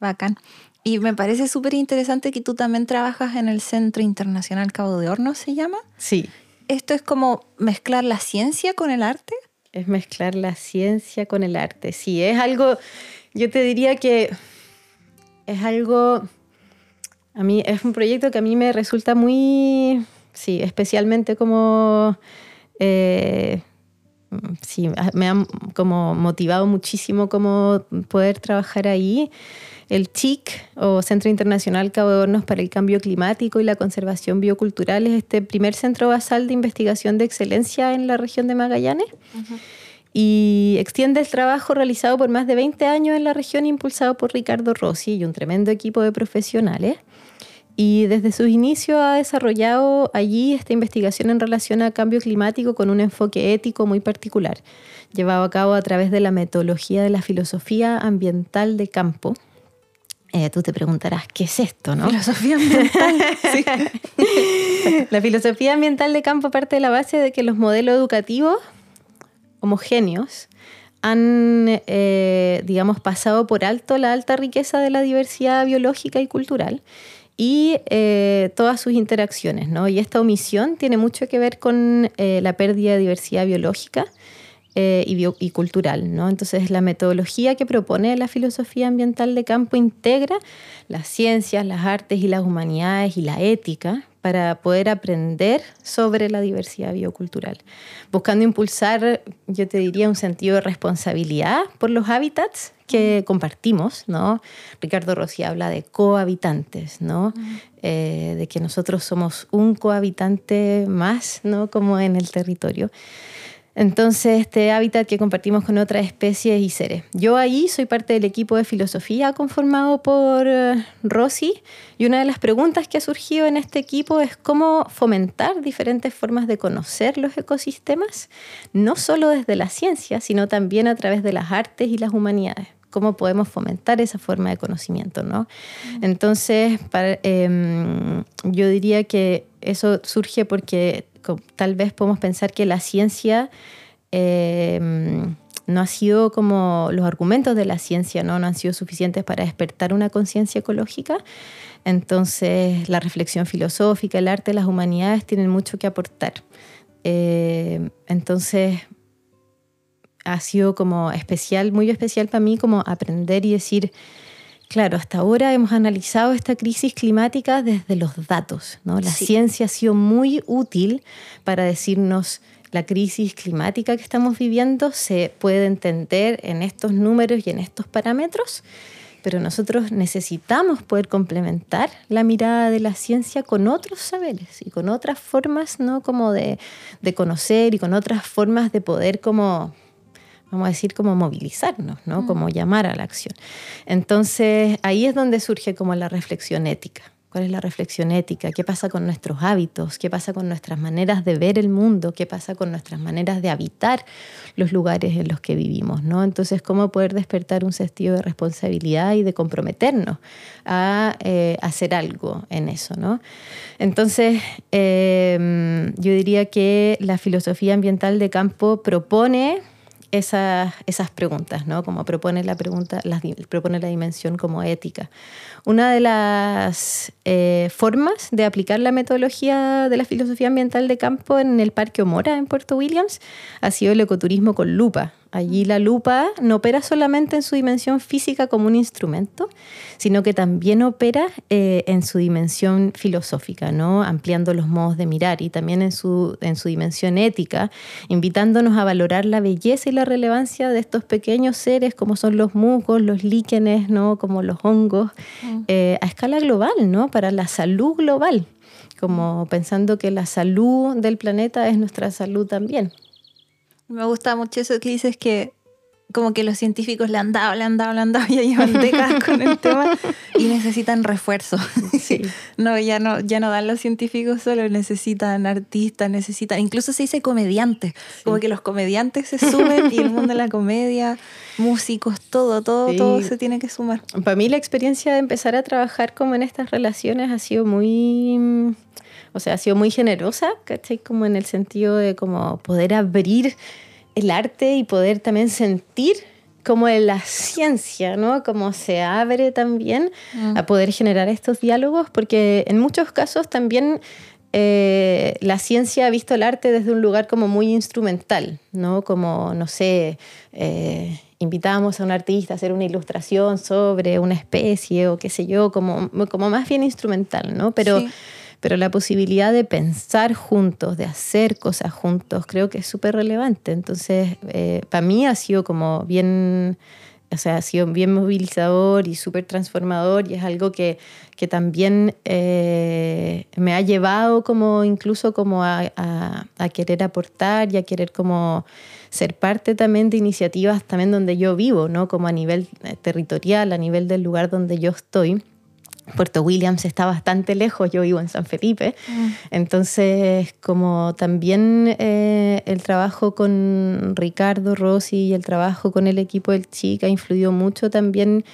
Bacán. Y me parece súper interesante que tú también trabajas en el Centro Internacional Cabo de Horno, ¿se llama? Sí. ¿Esto es como mezclar la ciencia con el arte? Es mezclar la ciencia con el arte, sí. Es algo, yo te diría que es algo, a mí es un proyecto que a mí me resulta muy, sí, especialmente como... Eh, sí, me ha como motivado muchísimo como poder trabajar ahí. El CHIC, o Centro Internacional Cabo de Hornos para el Cambio Climático y la Conservación Biocultural, es este primer centro basal de investigación de excelencia en la región de Magallanes. Y extiende el trabajo realizado por más de 20 años en la región, impulsado por Ricardo Rossi y un tremendo equipo de profesionales. Y desde sus inicios ha desarrollado allí esta investigación en relación a cambio climático con un enfoque ético muy particular, llevado a cabo a través de la metodología de la filosofía ambiental de campo, eh, tú te preguntarás, ¿qué es esto? ¿no? Filosofía ambiental. La filosofía ambiental de campo parte de la base de que los modelos educativos homogéneos han, eh, digamos, pasado por alto la alta riqueza de la diversidad biológica y cultural y eh, todas sus interacciones, ¿no? Y esta omisión tiene mucho que ver con la pérdida de diversidad biológica eh, y, cultural. ¿no? Entonces, la metodología que propone la filosofía ambiental de campo integra las ciencias, las artes y las humanidades y la ética para poder aprender sobre la diversidad biocultural, buscando impulsar, yo te diría, un sentido de responsabilidad por los hábitats que compartimos, ¿no? Ricardo Rossi habla de cohabitantes, ¿no? Eh, de que nosotros somos un cohabitante más, ¿no? Como en el territorio. Entonces, este hábitat que compartimos con otras especies y seres. Yo ahí soy parte del equipo de filosofía conformado por uh, Rosy y una de las preguntas que ha surgido en este equipo es cómo fomentar diferentes formas de conocer los ecosistemas, no solo desde la ciencia, sino también a través de las artes y las humanidades cómo podemos fomentar esa forma de conocimiento, ¿no? Entonces, em, yo diría que eso surge porque tal vez podemos pensar que la ciencia em, no ha sido como los argumentos de la ciencia ¿no? no han sido suficientes para despertar una conciencia ecológica. Entonces la reflexión filosófica, el arte, las humanidades tienen mucho que aportar. Em, entonces ha sido como especial, muy especial para mí como aprender y decir, Claro, hasta ahora hemos analizado esta crisis climática desde los datos. ¿no? La ciencia ha sido muy útil para decirnos la crisis climática que estamos viviendo se puede entender en estos números y en estos parámetros, pero nosotros necesitamos poder complementar la mirada de la ciencia con otros saberes y con otras formas ¿no? como de, de conocer y con otras formas de poder como vamos a decir, como movilizarnos, ¿no? Mm. Como llamar a la acción. Entonces, ahí es donde surge como la reflexión ética. ¿Cuál es la reflexión ética? ¿Qué pasa con nuestros hábitos? ¿Qué pasa con nuestras maneras de ver el mundo? ¿Qué pasa con nuestras maneras de habitar los lugares en los que vivimos? ¿no? Entonces, ¿cómo poder despertar un sentido de responsabilidad y de comprometernos a eh, hacer algo en eso? ¿no? Entonces, em, yo diría que la filosofía ambiental de campo propone esas, esas preguntas, ¿no? Como propone la pregunta, propone la dimensión como ética. Una de las eh, formas de aplicar la metodología de la filosofía ambiental de campo en el Parque Omora, en Puerto Williams, ha sido el ecoturismo con lupa Allí la lupa no opera solamente en su dimensión física como un instrumento, sino que también opera eh, en su dimensión filosófica, ¿no? ampliando los modos de mirar y también en su, en su dimensión ética, invitándonos a valorar la belleza y la relevancia de estos pequeños seres como son los musgos, los líquenes, ¿no? como los hongos, mm. eh, a escala global, ¿no? para la salud global, como pensando que la salud del planeta es nuestra salud también. Me gusta mucho eso que dices que como que los científicos le han dado, le han dado, le han dado, ya llevan décadas con el tema y necesitan refuerzo. Sí. no, ya no, ya no dan los científicos solo, necesitan artistas, necesitan, incluso se dice comediantes, como que los comediantes se suben y el mundo de la comedia, músicos, todo, todo, todo se tiene que sumar. Para mí la experiencia de empezar a trabajar como en estas relaciones ha sido muy o sea, ha sido muy generosa, ¿cachai? Como en el sentido de como poder abrir el arte y poder también sentir como la ciencia, ¿no? Como se abre también mm. a poder generar estos diálogos, porque en muchos casos también eh, la ciencia ha visto el arte desde un lugar como muy instrumental, ¿no? Como, no sé, eh, invitábamos a un artista a hacer una ilustración sobre una especie o qué sé yo, como, como más bien instrumental, ¿no? Pero pero la posibilidad de pensar juntos, de hacer cosas juntos, creo que es súper relevante. Entonces, eh, para mí ha sido como bien, o sea, ha sido bien movilizador y súper transformador y es algo que, que también eh, me ha llevado como incluso como a, a, querer aportar y a querer como ser parte también de iniciativas también donde yo vivo, ¿no? Como a nivel eh, territorial, a nivel del lugar donde yo estoy. Puerto Williams está bastante lejos, yo vivo en San Felipe, mm. entonces como también eh, el trabajo con Ricardo Rossi y el trabajo con el equipo del Chica influyó mucho también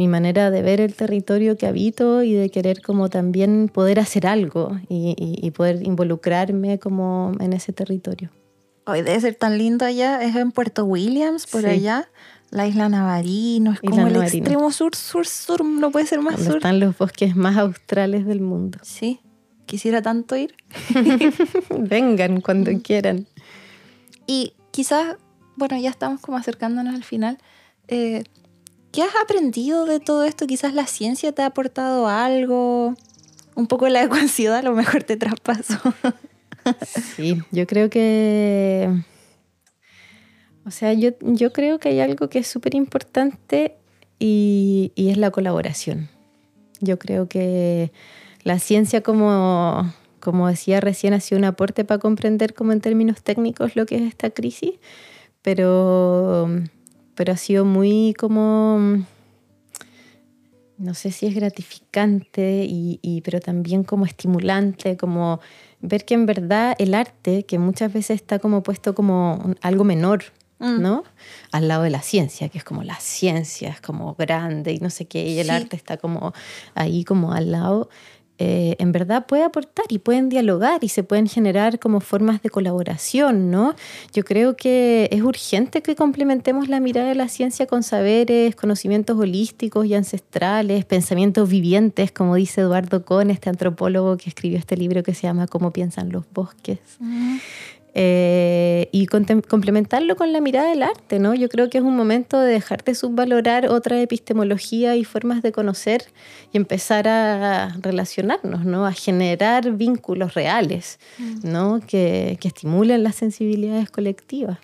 mi manera de ver el territorio que habito y de querer como también poder hacer algo y, poder involucrarme como en ese territorio. Hoy debe ser tan lindo allá, es en Puerto Williams, por allá la isla Navarino, es como el extremo sur, sur, sur, no puede ser más sur. Están los bosques más australes del mundo. Sí, quisiera tanto ir. Vengan cuando quieran. Y quizás, bueno, ya estamos como acercándonos al final. Eh, ¿Qué has aprendido de todo esto? Quizás la ciencia te ha aportado algo, un poco la ecuación a lo mejor te traspaso. sí, yo creo que o sea, yo, yo creo que hay algo que es súper importante y, y, es la colaboración. Yo creo que la ciencia, como, como decía recién, ha sido un aporte para comprender como en términos técnicos lo que es esta crisis, pero, pero ha sido muy como no sé si es gratificante, y, y, pero también como estimulante, como ver que en verdad el arte, que muchas veces está como puesto como algo menor Mm. ¿no? Al lado de la ciencia, que es como la ciencia, es como grande y no sé qué, y el arte está como ahí como al lado. Eh, en verdad puede aportar y pueden dialogar y se pueden generar como formas de colaboración, ¿no? Yo creo que es urgente que complementemos la mirada de la ciencia con saberes, conocimientos holísticos y ancestrales, pensamientos vivientes, como dice Eduardo Cohn, este antropólogo que escribió este libro que se llama Cómo piensan los bosques. Mm. Eh, y complementarlo con la mirada del arte, ¿no? Yo creo que es un momento de dejar de subvalorar otra epistemología y formas de conocer y empezar a relacionarnos, ¿no? A generar vínculos reales, mm. ¿no? Que, que estimulen las sensibilidades colectivas.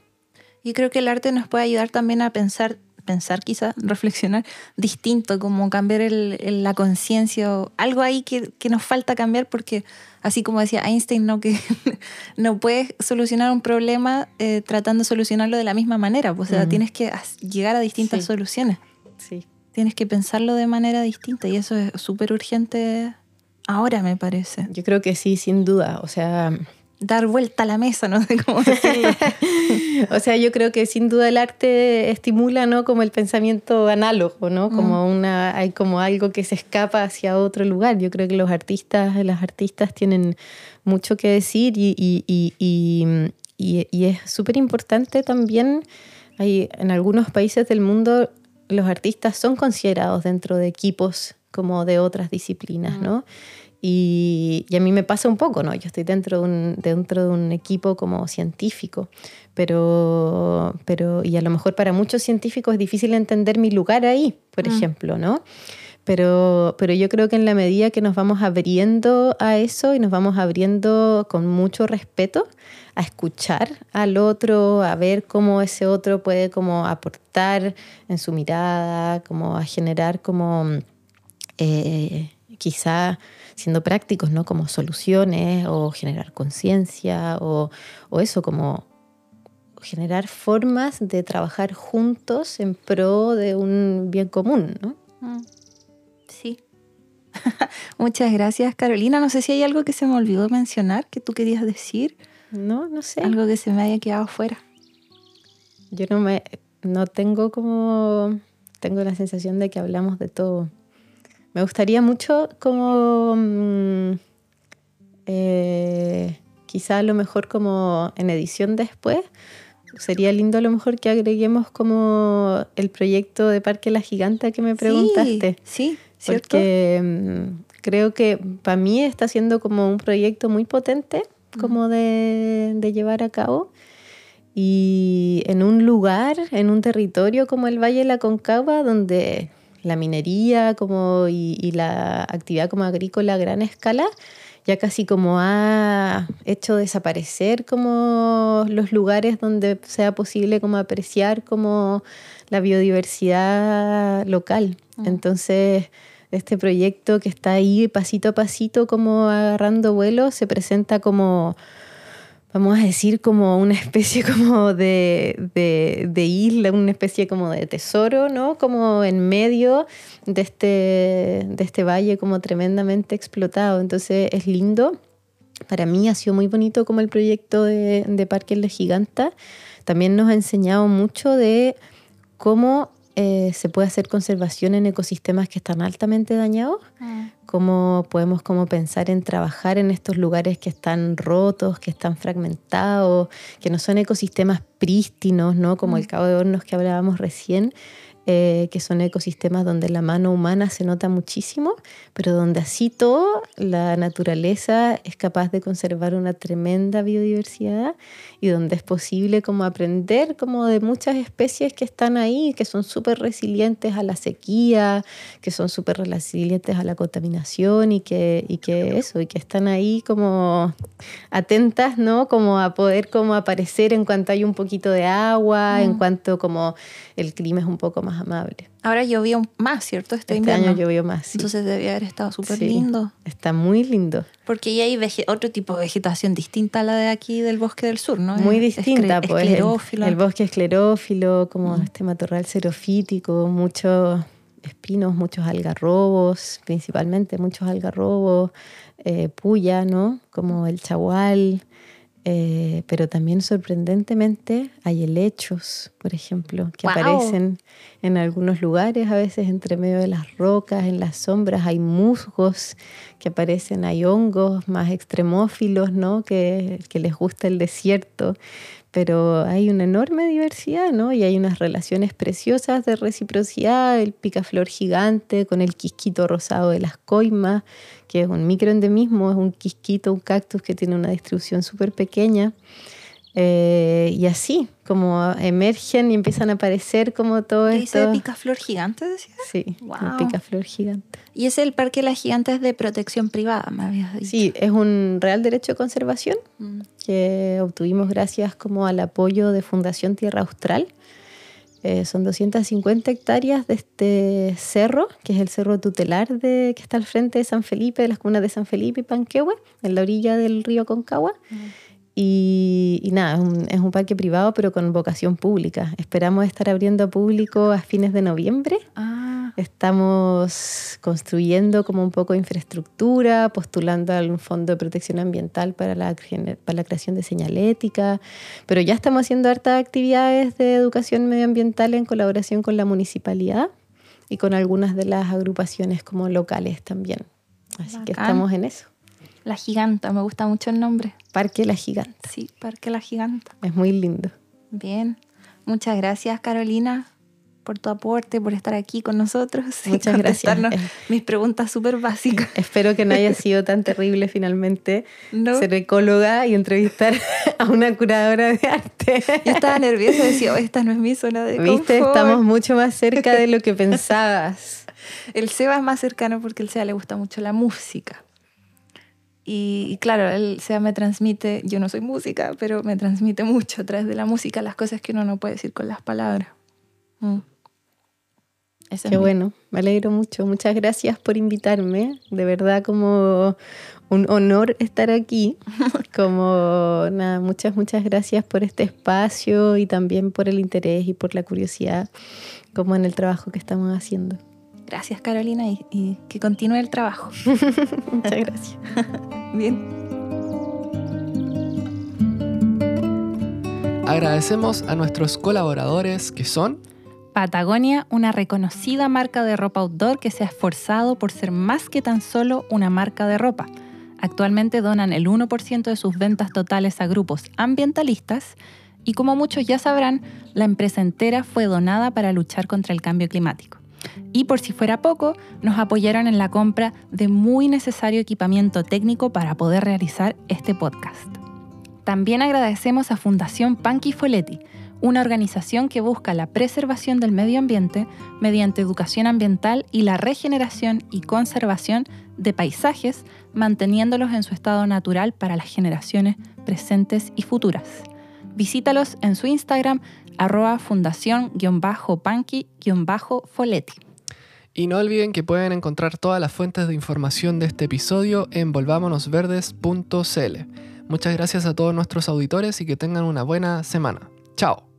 Y creo que el arte nos puede ayudar también a pensar pensar quizás, reflexionar distinto, como cambiar el, la conciencia, algo ahí que, que, nos falta cambiar porque, así como decía Einstein, no, que no puedes solucionar un problema eh, tratando de solucionarlo de la misma manera, pues, o sea, tienes que llegar a distintas soluciones. Sí. Tienes que pensarlo de manera distinta y eso es súper urgente ahora, me parece. Yo creo que sí, sin duda, o sea dar vuelta a la mesa, no sé cómo decirlo. o sea, yo creo que sin duda el arte estimula, ¿no? Como el pensamiento análogo, ¿no? Como mm. una, hay como algo que se escapa hacia otro lugar. Yo creo que los artistas, las artistas tienen mucho que decir y, y, y, y es súper importante también, hay, en algunos países del mundo los artistas son considerados dentro de equipos como de otras disciplinas, ¿no? Y, y a mí me pasa un poco, ¿no? Yo estoy dentro de un, dentro de un equipo como científico, pero, pero, y a lo mejor para muchos científicos es difícil entender mi lugar ahí, por Mm. ejemplo, ¿no? Pero, pero yo creo que en la medida que nos vamos abriendo a eso y nos vamos abriendo con mucho respeto a escuchar al otro, a ver cómo ese otro puede como aportar en su mirada, como a generar como eh, quizá siendo prácticos, ¿no? Como soluciones o generar conciencia o, o eso, como generar formas de trabajar juntos en pro de un bien común, ¿no? Mm. Sí. Muchas gracias, Carolina. No sé si hay algo que se me olvidó mencionar que tú querías decir, No, no sé. algo que se me haya quedado fuera. Yo no me no tengo como tengo la sensación de que hablamos de todo. Me gustaría mucho como mm, eh, quizá a lo mejor como en edición después sería lindo a lo mejor que agreguemos como el proyecto de Parque La Giganta que me preguntaste. Sí, sí, ¿cierto? Porque mm, creo que para mí está siendo como un proyecto muy potente como de, de llevar a cabo. Y en un lugar, en un territorio como el Valle de la Concagua, donde la minería como y, y la actividad como agrícola a gran escala ya casi como ha hecho desaparecer como los lugares donde sea posible como apreciar como la biodiversidad local. Mm. Entonces, este proyecto que está ahí pasito a pasito como agarrando vuelo se presenta como vamos a decir como una especie como de, de, isla, una especie como de tesoro, ¿no? Como en medio de este, de este valle como tremendamente explotado. Entonces es lindo. Para mí ha sido muy bonito como el proyecto de, de Parque La Giganta. También nos ha enseñado mucho de cómo eh, se puede hacer conservación en ecosistemas que están altamente dañados Mm. cómo podemos como pensar en trabajar en estos lugares que están rotos, que están fragmentados, que no son ecosistemas prístinos, ¿no? como el Cabo de Hornos que hablábamos recién, eh, que son ecosistemas donde la mano humana se nota muchísimo, pero donde así todo la naturaleza es capaz de conservar una tremenda biodiversidad y donde es posible como aprender como de muchas especies que están ahí, que son súper resilientes a la sequía, que son súper resilientes a la contaminación y que, y que eso, y que están ahí como atentas, ¿no? Como a poder como aparecer en cuanto hay un poquito de agua, en Mm. cuanto como el clima es un poco más amable. Ahora llovió más, ¿cierto? Este, Este invierno. año llovió más. sí. Entonces debe haber estado súper Sí. lindo. Está muy lindo. Porque ya hay otro tipo de vegetación distinta a la de aquí del bosque del sur, ¿no? Muy Es- distinta, pues. el- esclerófilo. El, bosque esclerófilo, como Mm. este matorral xerofítico, muchos espinos, muchos algarrobos, principalmente muchos algarrobos, eh, puya, ¿no? Como el chagual. Eh, pero también sorprendentemente hay helechos, por ejemplo, que aparecen en algunos lugares, a veces entre medio de las rocas, en las sombras, hay musgos que aparecen, hay hongos más extremófilos, ¿no? Que, que les gusta el desierto, pero hay una enorme diversidad, ¿no? Y hay unas relaciones preciosas de reciprocidad, el picaflor gigante con el quisquito rosado de las coimas, que es un microendemismo, es un quisquito, un cactus que tiene una distribución súper pequeña. Eh, y así, como emergen y empiezan a aparecer como todo ¿Y ese esto. picaflor gigante, decías? Sí, un picaflor gigante. Y ese el Parque Las Gigantes de protección privada, me habías dicho. Sí, es un real derecho de conservación Mm. que obtuvimos gracias como al apoyo de Fundación Tierra Austral. Eh, son 250 hectáreas de este cerro, que es el cerro tutelar de, que está al frente de San Felipe, de las comunas de San Felipe y Panquehue, en la orilla del río Concagua. Y, y nada, es un, es un parque privado, pero con vocación pública. Esperamos estar abriendo a público a fines de noviembre. Ah, Estamos construyendo como un poco infraestructura, postulando a un fondo de protección ambiental para la, para la creación de señalética, pero ya estamos haciendo hartas actividades de educación medioambiental en colaboración con la municipalidad y con algunas de las agrupaciones como locales también. Así que Bacán. estamos en eso. La Giganta, me gusta mucho el nombre. Parque La Gigante. Sí, Parque La Giganta. Es muy lindo. Bien. Muchas gracias, Carolina. por tu aporte, por estar aquí con nosotros. Muchas gracias. Mis preguntas súper básicas. Espero que no haya sido tan terrible finalmente No. ser ecóloga y entrevistar a una curadora de arte. Yo estaba nerviosa, decía, "Oh, esta no es mi zona de Viste, confort". estamos mucho más cerca de lo que pensabas. El Seba es más cercano porque el Seba le gusta mucho la música. Y, y claro, el Seba me transmite, yo no soy música, pero me transmite mucho a través de la música las cosas que uno no puede decir con las palabras. Mm. Es Qué mi- bueno, me alegro mucho. Muchas gracias por invitarme. De verdad como un honor estar aquí. Como nada, muchas, muchas gracias por este espacio y también por el interés y por la curiosidad como en el trabajo que estamos haciendo. Gracias, Carolina, y, y que continúe el trabajo. Muchas gracias. Bien. Agradecemos a nuestros colaboradores que son Patagonia, una reconocida marca de ropa outdoor que se ha esforzado por ser más que tan solo una marca de ropa. Actualmente donan el 1% de sus ventas totales a grupos ambientalistas y como muchos ya sabrán, la empresa entera fue donada para luchar contra el cambio climático. Y por si fuera poco, nos apoyaron en la compra de muy necesario equipamiento técnico para poder realizar este podcast. También agradecemos a Fundación Panqui Foletti, una organización que busca la preservación del medio ambiente mediante educación ambiental y la regeneración y conservación de paisajes, manteniéndolos en su estado natural para las generaciones presentes y futuras. Visítalos en su Instagram, arroba fundación-panqui-foletti. Y no olviden que pueden encontrar todas las fuentes de información de este episodio en volvámonosverdes.cl. Muchas gracias a todos nuestros auditores y que tengan una buena semana. Chao.